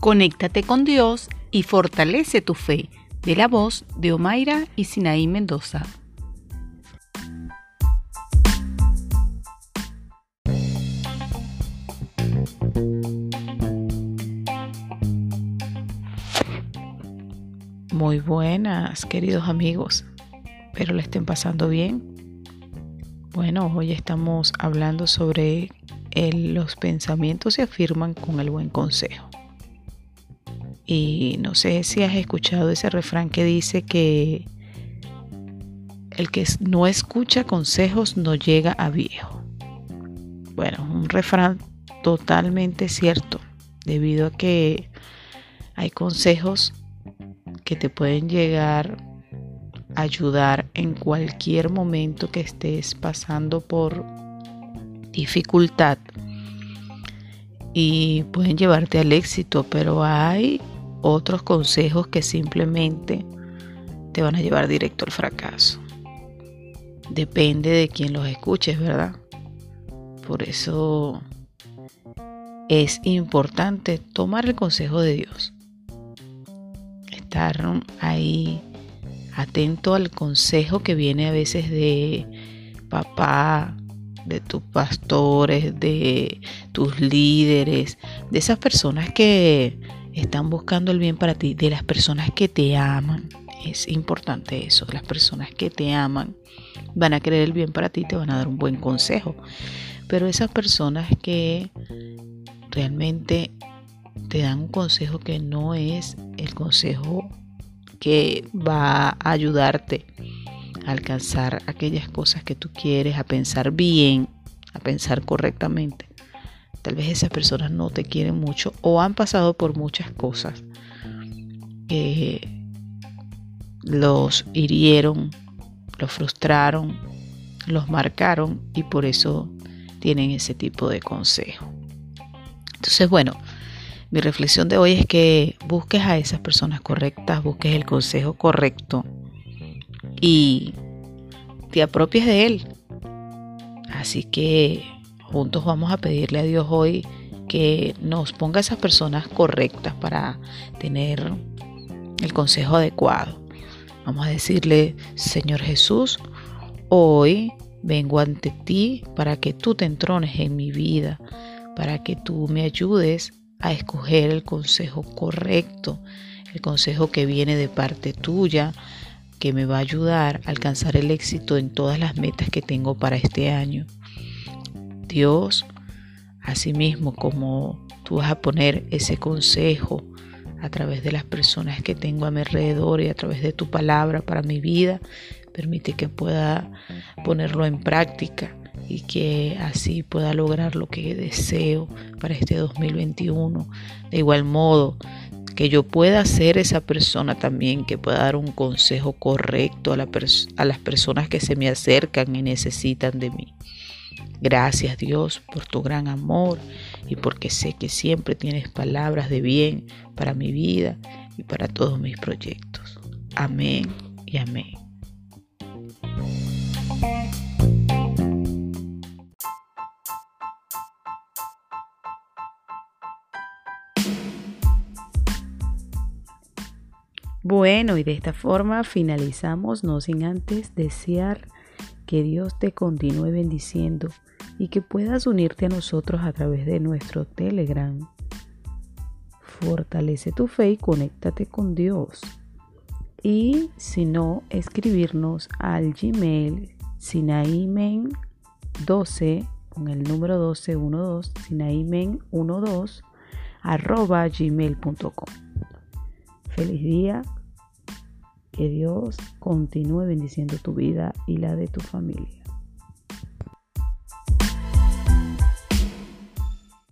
Conéctate con Dios y fortalece tu fe. De la voz de Omaira y Sinaí Mendoza. Muy buenas, queridos amigos. Espero le estén pasando bien. Bueno, hoy estamos hablando sobre los pensamientos se afirman con el buen consejo. Y no sé si has escuchado ese refrán que dice que el que no escucha consejos no llega a viejo. Bueno, un refrán totalmente cierto, debido a que hay consejos que te pueden llegar a ayudar en cualquier momento que estés pasando por dificultad y pueden llevarte al éxito, pero hay otros consejos que simplemente te van a llevar directo al fracaso. Depende de quién los escuches, ¿verdad? Por eso es importante tomar el consejo de Dios. Estar ahí atento al consejo que viene a veces de papá, de tus pastores, de tus líderes, de esas personas que están buscando el bien para ti, de las personas que te aman. Es importante eso, las personas que te aman van a querer el bien para ti, te van a dar un buen consejo. Pero esas personas que realmente te dan un consejo que no es el consejo que va a ayudarte a alcanzar aquellas cosas que tú quieres, a pensar bien, a pensar correctamente. Tal vez esas personas no te quieren mucho o han pasado por muchas cosas que los hirieron, los frustraron, los marcaron y por eso tienen ese tipo de consejo. Entonces, bueno, mi reflexión de hoy es que busques a esas personas correctas, busques el consejo correcto y te apropies de él. Así que juntos vamos a pedirle a Dios hoy que nos ponga esas personas correctas para tener el consejo adecuado. Vamos a decirle, Señor Jesús, hoy vengo ante ti para que tú te entrones en mi vida, para que tú me ayudes a escoger el consejo correcto, el consejo que viene de parte tuya, que me va a ayudar a alcanzar el éxito en todas las metas que tengo para este año. Dios, asimismo como tú vas a poner ese consejo a través de las personas que tengo a mi alrededor y a través de tu palabra para mi vida, permite que pueda ponerlo en práctica y que así pueda lograr lo que deseo para este 2021. De igual modo, que yo pueda ser esa persona también que pueda dar un consejo correcto a, a las personas que se me acercan y necesitan de mí. Gracias Dios por tu gran amor y porque sé que siempre tienes palabras de bien para mi vida y para todos mis proyectos. Amén y amén. Bueno, y de esta forma finalizamos, no sin antes desear que Dios te continúe bendiciendo y que puedas unirte a nosotros a través de nuestro Telegram. Fortalece tu fe y conéctate con Dios. Y si no, escribirnos al Gmail sinaimen12 con el número 1212 sinaimen12 arroba gmail.com. Feliz día. Que Dios continúe bendiciendo tu vida y la de tu familia.